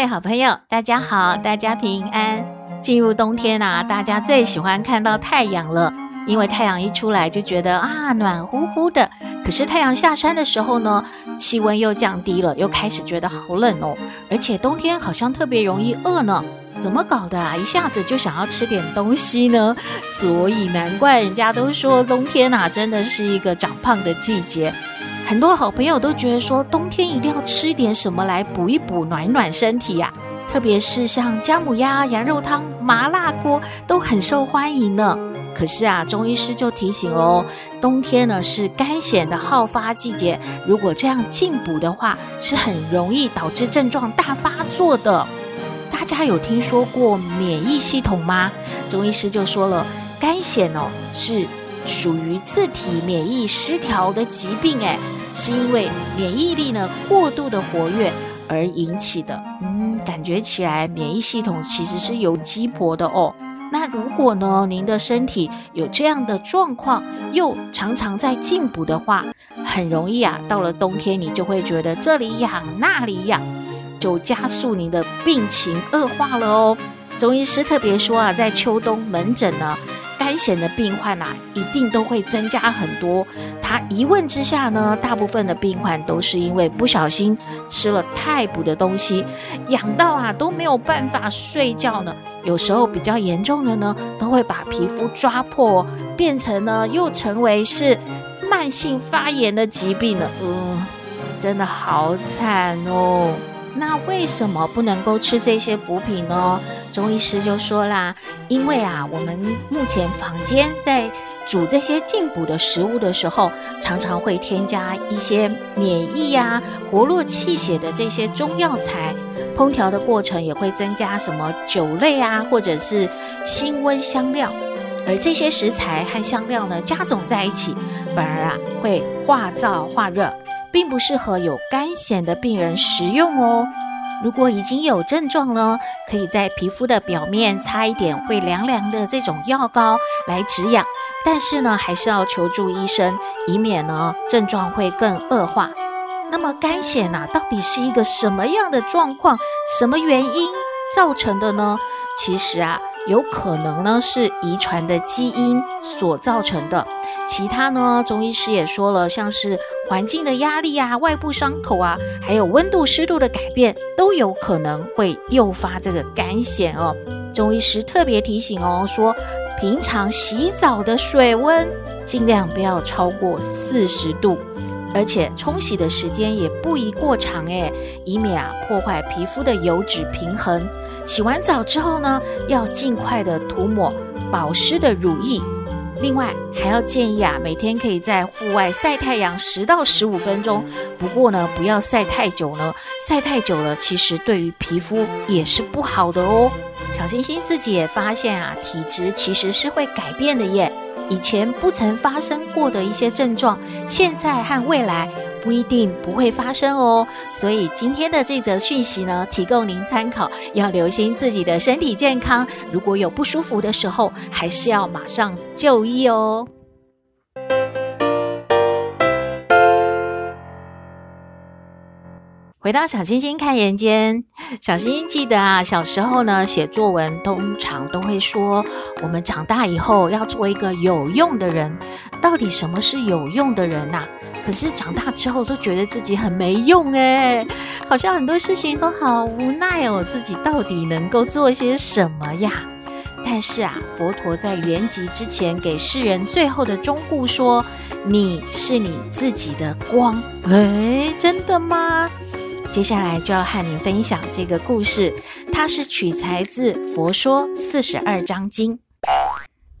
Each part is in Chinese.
位好朋友，大家好，大家平安。进入冬天啊，大家最喜欢看到太阳了，因为太阳一出来就觉得啊，暖乎乎的。可是太阳下山的时候呢，气温又降低了，又开始觉得好冷哦。而且冬天好像特别容易饿呢，怎么搞的啊？一下子就想要吃点东西呢？所以难怪人家都说冬天啊，真的是一个长胖的季节。很多好朋友都觉得说，冬天一定要吃点什么来补一补，暖暖身体呀。特别是像姜母鸭、羊肉汤、麻辣锅都很受欢迎呢。可是啊，中医师就提醒哦，冬天呢是干癬的好发季节，如果这样进补的话，是很容易导致症状大发作的。大家有听说过免疫系统吗？中医师就说了，干癬哦是属于自体免疫失调的疾病，诶，是因为免疫力呢过度的活跃而引起的。嗯，感觉起来免疫系统其实是有鸡婆的哦。那如果呢，您的身体有这样的状况，又常常在进补的话，很容易啊，到了冬天你就会觉得这里痒那里痒，就加速您的病情恶化了哦。中医师特别说啊，在秋冬门诊呢。危险的病患啊，一定都会增加很多。他一问之下呢，大部分的病患都是因为不小心吃了太补的东西，痒到啊都没有办法睡觉呢。有时候比较严重的呢，都会把皮肤抓破，变成呢又成为是慢性发炎的疾病了。嗯、真的好惨哦。那为什么不能够吃这些补品呢？中医师就说啦，因为啊，我们目前坊间在煮这些进补的食物的时候，常常会添加一些免疫啊、活络气血的这些中药材，烹调的过程也会增加什么酒类啊，或者是辛温香料，而这些食材和香料呢，加总在一起，反而啊会化燥化热，并不适合有肝癣的病人食用哦。如果已经有症状了，可以在皮肤的表面擦一点会凉凉的这种药膏来止痒，但是呢，还是要求助医生，以免呢症状会更恶化。那么干癬啊，到底是一个什么样的状况？什么原因造成的呢？其实啊，有可能呢是遗传的基因所造成的。其他呢，中医师也说了，像是环境的压力啊、外部伤口啊，还有温度、湿度的改变，都有可能会诱发这个干癬哦。中医师特别提醒哦，说平常洗澡的水温尽量不要超过四十度，而且冲洗的时间也不宜过长诶，以免啊破坏皮肤的油脂平衡。洗完澡之后呢，要尽快的涂抹保湿的乳液。另外还要建议啊，每天可以在户外晒太阳十到十五分钟。不过呢，不要晒太久了，晒太久了，其实对于皮肤也是不好的哦。小星星自己也发现啊，体质其实是会改变的耶。以前不曾发生过的一些症状，现在和未来。不一定不会发生哦，所以今天的这则讯息呢，提供您参考，要留心自己的身体健康。如果有不舒服的时候，还是要马上就医哦。回到小星星看人间，小星星记得啊，小时候呢写作文通常都会说，我们长大以后要做一个有用的人。到底什么是有用的人呐？可是长大之后都觉得自己很没用诶，好像很多事情都好无奈哦，自己到底能够做些什么呀？但是啊，佛陀在圆寂之前给世人最后的忠告说：“你是你自己的光。”诶，真的吗？接下来就要和您分享这个故事，它是取材自《佛说四十二章经》。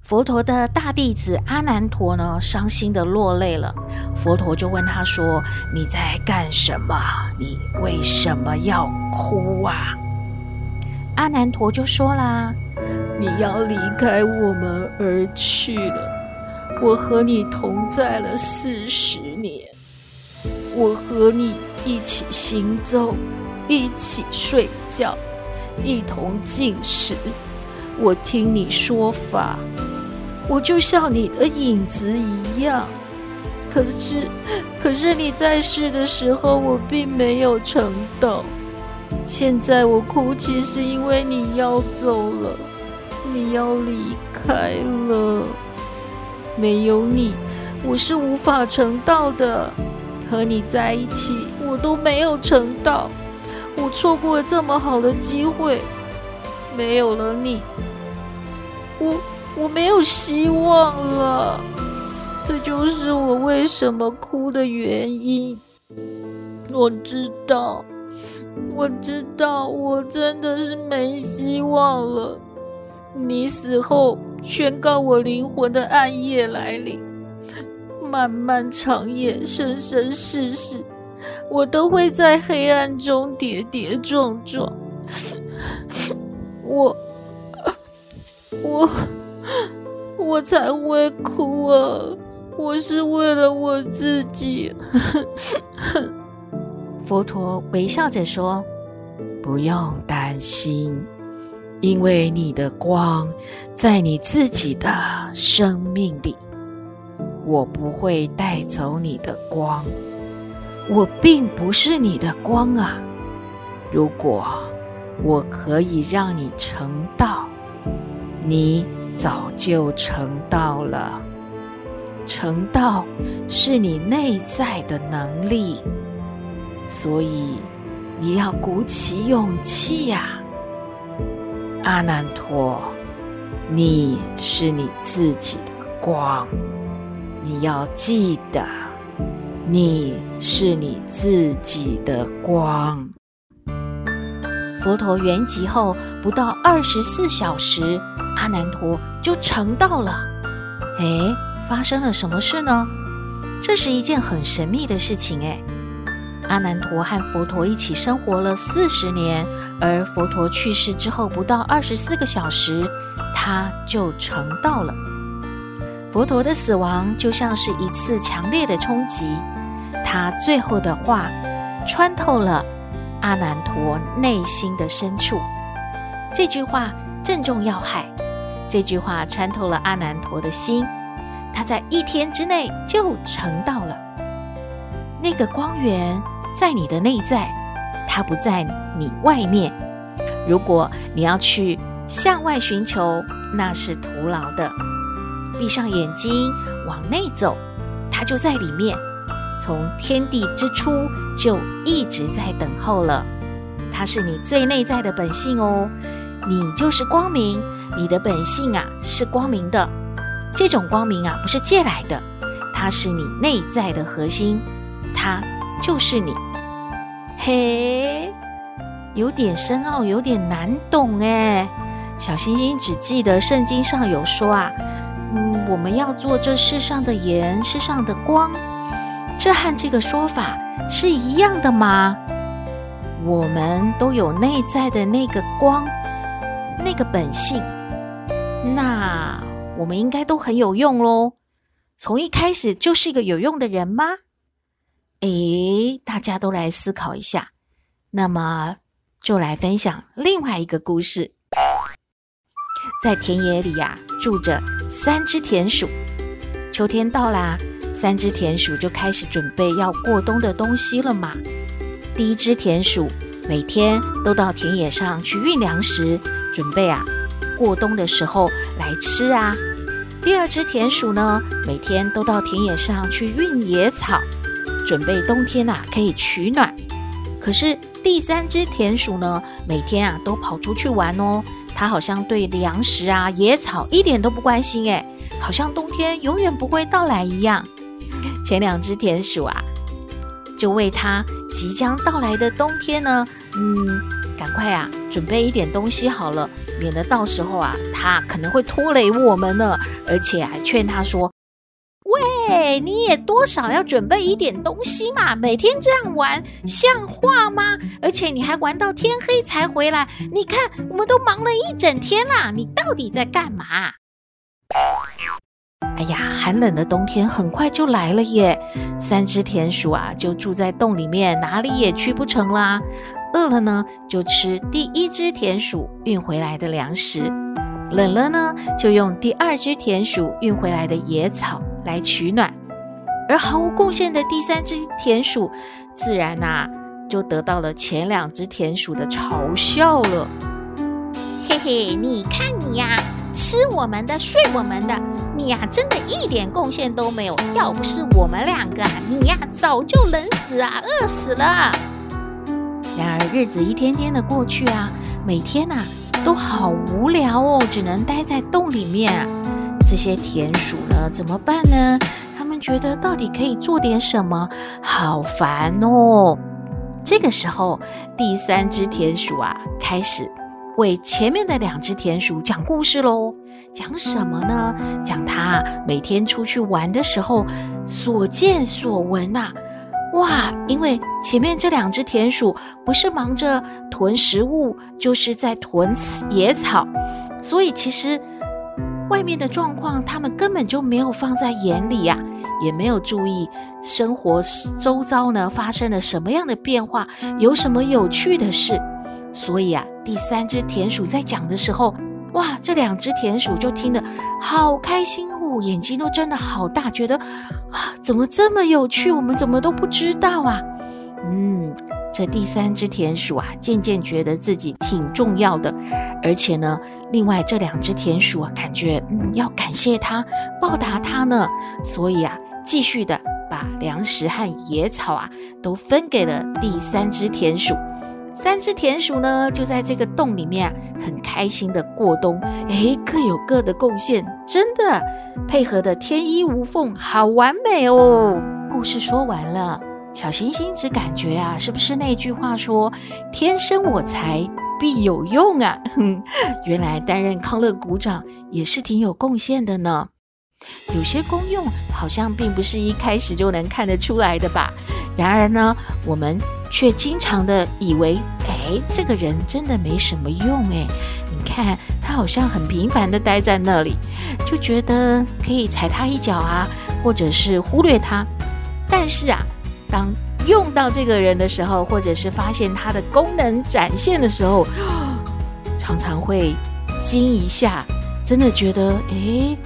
佛陀的大弟子阿难陀呢，伤心的落泪了。佛陀就问他说：“你在干什么？你为什么要哭啊？”阿难陀就说啦：“你要离开我们而去了，我和你同在了四十年，我和你一起行走，一起睡觉，一同进食，我听你说法，我就像你的影子一样。”可是，可是你在世的时候，我并没有成道。现在我哭泣，是因为你要走了，你要离开了。没有你，我是无法成道的。和你在一起，我都没有成道。我错过了这么好的机会，没有了你，我我没有希望了。这就是我为什么哭的原因。我知道，我知道，我真的是没希望了。你死后，宣告我灵魂的暗夜来临，漫漫长夜，生生世世，我都会在黑暗中跌跌撞撞。我，我，我才会哭啊！我是为了我自己。佛陀微笑着说：“不用担心，因为你的光在你自己的生命里。我不会带走你的光，我并不是你的光啊。如果我可以让你成道，你早就成道了。”成道是你内在的能力，所以你要鼓起勇气呀，阿难陀，你是你自己的光，你要记得，你是你自己的光。佛陀圆寂后不到二十四小时，阿难陀就成道了。诶。发生了什么事呢？这是一件很神秘的事情诶。阿难陀和佛陀一起生活了四十年，而佛陀去世之后不到二十四个小时，他就成道了。佛陀的死亡就像是一次强烈的冲击，他最后的话穿透了阿难陀内心的深处。这句话正中要害，这句话穿透了阿难陀的心。他在一天之内就成道了。那个光源在你的内在，它不在你外面。如果你要去向外寻求，那是徒劳的。闭上眼睛往内走，它就在里面。从天地之初就一直在等候了。它是你最内在的本性哦，你就是光明，你的本性啊是光明的。这种光明啊，不是借来的，它是你内在的核心，它就是你。嘿，有点深奥，有点难懂哎。小星星只记得圣经上有说啊，嗯，我们要做这世上的盐，世上的光，这和这个说法是一样的吗？我们都有内在的那个光，那个本性，那。我们应该都很有用喽，从一开始就是一个有用的人吗？诶，大家都来思考一下。那么，就来分享另外一个故事。在田野里呀，住着三只田鼠。秋天到啦，三只田鼠就开始准备要过冬的东西了嘛。第一只田鼠每天都到田野上去运粮食，准备啊过冬的时候来吃啊。第二只田鼠呢，每天都到田野上去运野草，准备冬天呐可以取暖。可是第三只田鼠呢，每天啊都跑出去玩哦。它好像对粮食啊、野草一点都不关心诶，好像冬天永远不会到来一样。前两只田鼠啊，就为它即将到来的冬天呢，嗯。赶快啊，准备一点东西好了，免得到时候啊，他可能会拖累我们呢。而且还劝他说：“喂，你也多少要准备一点东西嘛！每天这样玩，像话吗？而且你还玩到天黑才回来，你看我们都忙了一整天啦！你到底在干嘛？哎呀，寒冷的冬天很快就来了耶！三只田鼠啊，就住在洞里面，哪里也去不成啦。饿了呢，就吃第一只田鼠运回来的粮食；冷了呢，就用第二只田鼠运回来的野草来取暖。而毫无贡献的第三只田鼠，自然呐、就得到了前两只田鼠的嘲笑了。嘿嘿，你看你呀，吃我们的，睡我们的，你呀，真的一点贡献都没有。要不是我们两个啊，你呀，早就冷死啊，饿死了。然而日子一天天的过去啊，每天呐、都好无聊哦，只能待在洞里面。这些田鼠呢怎么办呢？他们觉得到底可以做点什么？好烦哦。这个时候，第三只田鼠啊开始为前面的两只田鼠讲故事喽。讲什么呢？讲它每天出去玩的时候所见所闻呐、啊。哇！因为前面这两只田鼠不是忙着囤食物，就是在囤野草，所以其实外面的状况他们根本就没有放在眼里呀、啊，也没有注意生活周遭呢发生了什么样的变化，有什么有趣的事。所以啊，第三只田鼠在讲的时候，哇，这两只田鼠就听得好开心哦，眼睛都睁得好大，觉得啊，怎么这么有趣？我们怎么都不知道啊？嗯，这第三只田鼠啊，渐渐觉得自己挺重要的，而且呢，另外这两只田鼠啊，感觉嗯要感谢它，报答它呢，所以啊，继续的把粮食和野草啊都分给了第三只田鼠。三只田鼠呢，就在这个洞里面啊，很开心的过冬。哎，各有各的贡献，真的配合的天衣无缝，好完美哦。故事说完了，小星星只感觉啊，是不是那句话说“天生我材必有用”啊？哼，原来担任康乐股长也是挺有贡献的呢。有些功用好像并不是一开始就能看得出来的吧？然而呢，我们却经常的以为，哎，这个人真的没什么用哎。你看他好像很平凡的待在那里，就觉得可以踩他一脚啊，或者是忽略他。但是啊，当用到这个人的时候，或者是发现他的功能展现的时候，常常会惊一下，真的觉得，哎。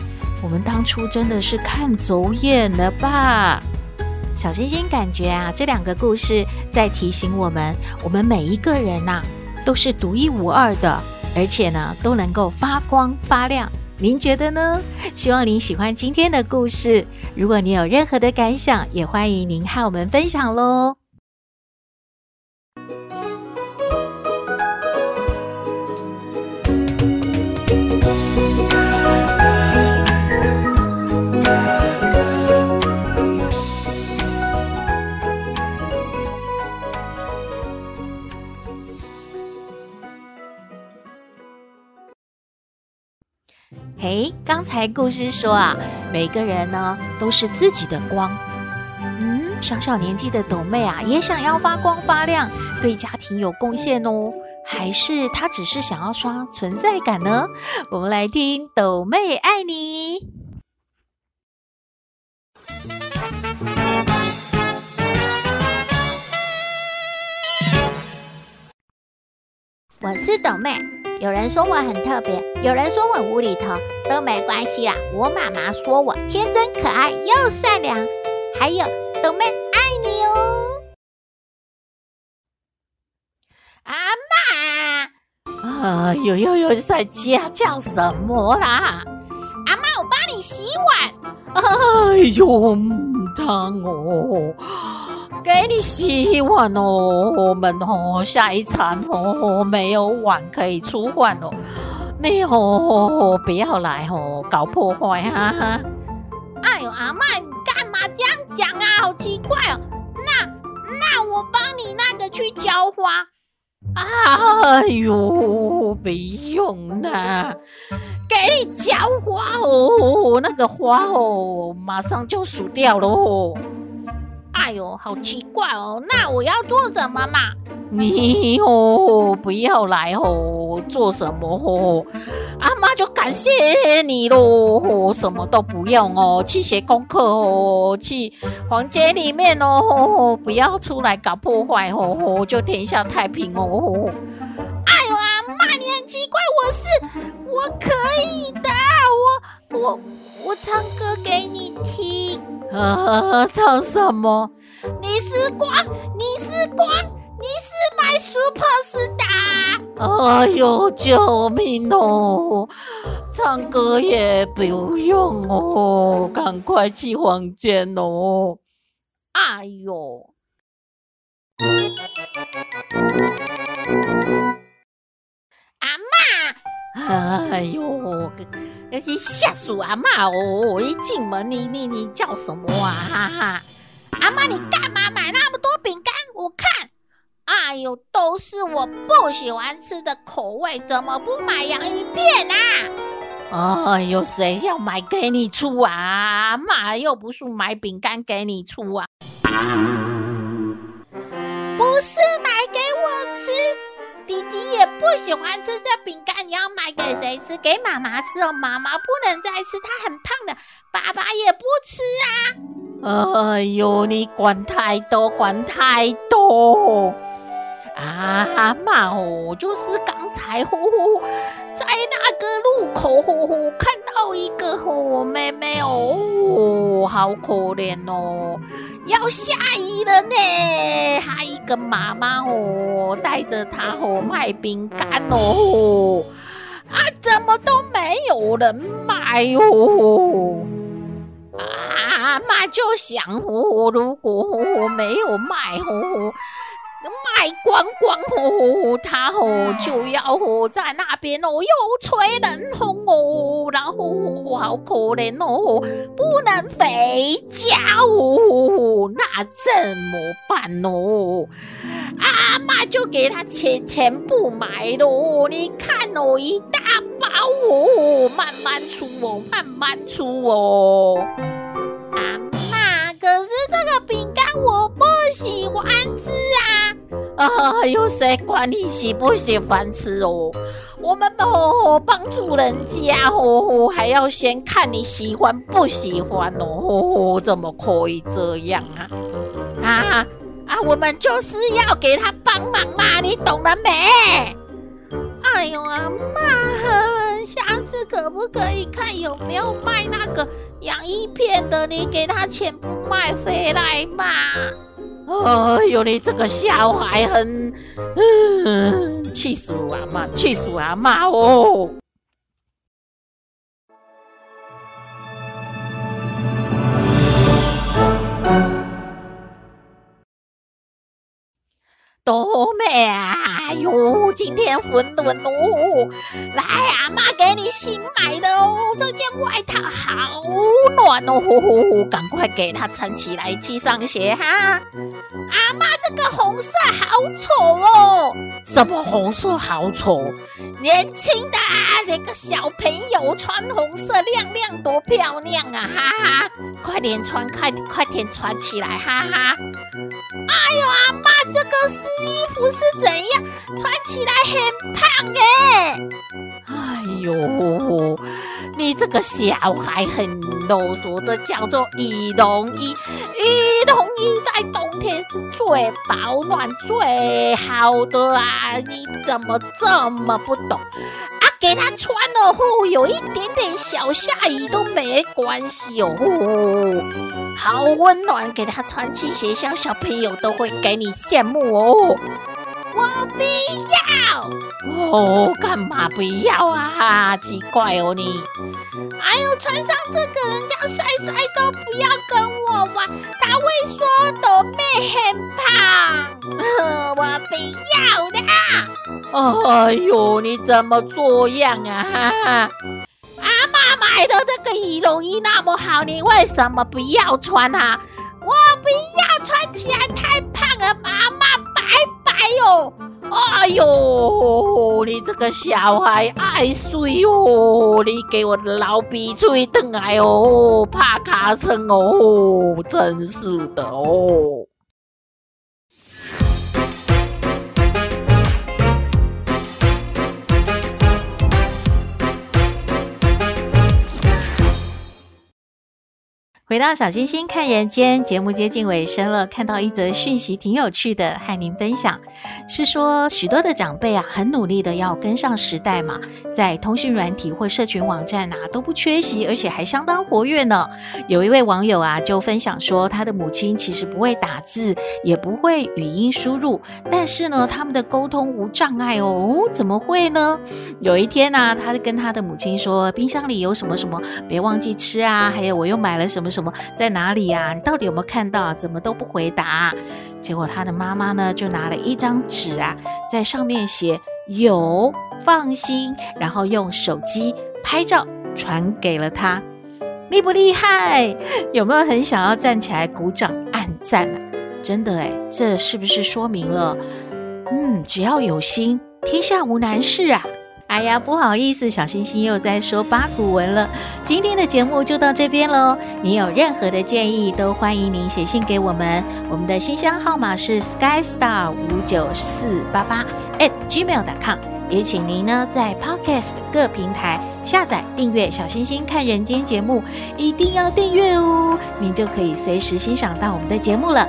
我们当初真的是看走眼了吧？小星星感觉啊，这两个故事在提醒我们，我们每一个人呐、都是独一无二的，而且呢，都能够发光发亮。您觉得呢？希望您喜欢今天的故事。如果您有任何的感想，也欢迎您和我们分享喽。刚才故事说啊，每个人呢都是自己的光。嗯，小小年纪的斗妹啊，也想要发光发亮，对家庭有贡献哦。还是她只是想要刷存在感呢？我们来听斗妹爱你。我是斗妹。有人说我很特别，有人说我无厘头，都没关系啦。我妈妈说我天真可爱又善良，还有斗妹爱你哦。阿妈，哎呦呦呦，在家叫什么啦？阿妈，我帮你洗碗。哎呦，疼哦。给你洗碗哦，我们哦下一餐哦没有碗可以出换哦，你哦不要来哦搞破坏哈哈。哎呦阿嬷，你干嘛这样讲啊？好奇怪哦。那那我帮你那个去浇花。哎呦不用啦，给你浇花哦，那个花哦，马上就熟掉了哦。哎呦，好奇怪哦，那我要做什么嘛？你哦，不要来哦，做什么哦？阿妈就感谢你喽，什么都不用哦，去写功课哦，去房间里面哦，不要出来搞破坏哦，就天下太平哦。哎呦，阿妈，你很奇怪，我是我可以的，我我我唱歌给你听。啊，唱什么？你是光，你是光，你是 my super star。哎呦，救命哦！唱歌也不用哦，赶快去房间哦。哎呦，阿妈，哎呦！你吓死阿妈哦！我一进门，你你你叫什么啊？哈哈！阿妈，你干嘛买那么多饼干？我看，哎呦，都是我不喜欢吃的口味，怎么不买洋芋片啊？哎呦，谁要买给你吃啊？阿妈又不是买饼干给你吃啊！不是买给我吃。弟弟也不喜欢吃这饼干，你要买给谁吃？给妈妈吃哦，妈妈不能再吃，她很胖的。爸爸也不吃啊。哎呦，你管太多，管太多。啊妈哦，就是刚才呼呼在那个路口呼呼看到一个吼妹妹哦，好可怜哦，要下雨了呢，还一个妈妈哦带着他哦卖饼干哦，啊怎么都没有人买哦，啊妈就想哦，如果没有卖哦。卖光光哦，他哦就要哦在那边哦又吹冷风哦，然后好可怜哦，不能回家哦，那怎么办哦？阿妈就给他钱全部买咯，你看哦一大包哦，慢慢出哦，慢慢出哦。阿妈，可是这个饼干我不喜欢吃啊。有谁管你喜不喜欢吃哦？我们哦帮助人家哦，还要先看你喜欢不喜欢哦，怎么可以这样啊？啊啊，我们就是要给他帮忙嘛，你懂了没？哎呦，阿妈，下次可不可以看有没有卖那个洋芋片的？你给他钱不卖回来嘛？哎呦，你这个小孩很，嗯，气死我阿妈，气死我阿妈哦！多美啊！哎呦，今天馄饨哦！来，阿妈给你新买的哦，这件外套好暖哦呼呼，赶快给它穿起来去上学哈！阿妈，这个红色好丑哦！什么红色好丑？年轻的啊这个小朋友穿红色亮亮多漂亮啊！哈哈，快点穿，快快点穿起来！哈哈！哎呦，阿妈，这个是衣服是怎样？穿起来很胖哎！哎呦，你这个小孩很啰嗦，这叫做羽绒衣。羽绒衣在冬天是最保暖最好的啊！你怎么这么不懂啊？给他穿了后，有一点点小下雨都没关系哦，好温暖，给他穿去学校，小朋友都会给你羡慕哦。我不要哦，干嘛不要啊？奇怪哦，你，哎呦，穿上这个，人家帅帅都不要跟我玩，他会说斗妹很胖，我不要的。哎呦，你怎么这样啊？哈哈阿妈买的这个羽绒衣那么好，你为什么不要穿啊？我不要穿起来太胖了，妈妈。哎呦，哎呦，你这个小孩爱睡哦！你给我的老鼻吹灯来哦，怕卡声哦，真是的哦。回到小星星看人间节目接近尾声了，看到一则讯息挺有趣的，和您分享。是说许多的长辈啊，很努力的要跟上时代嘛，在通讯软体或社群网站啊都不缺席，而且还相当活跃呢。有一位网友啊就分享说，他的母亲其实不会打字，也不会语音输入，但是呢，他们的沟通无障碍哦。怎么会呢？有一天呢、啊，他跟他的母亲说，冰箱里有什么什么，别忘记吃啊，还有我又买了什么什么，在哪里呀、啊？你到底有没有看到？怎么都不回答？结果他的妈妈呢，就拿了一张纸啊，在上面写“有，放心”，然后用手机拍照传给了他。厉不厉害？有没有很想要站起来鼓掌按赞啊？真的诶，这是不是说明了，嗯，只要有心，天下无难事啊？哎呀，不好意思，小星星又在说八股文了。今天的节目就到这边喽。你有任何的建议，都欢迎您写信给我们。我们的信箱号码是 skystar 五九四八八 at gmail.com。也请您呢在 Podcast 各平台下载订阅《小星星看人间》节目，一定要订阅哦，您就可以随时欣赏到我们的节目了。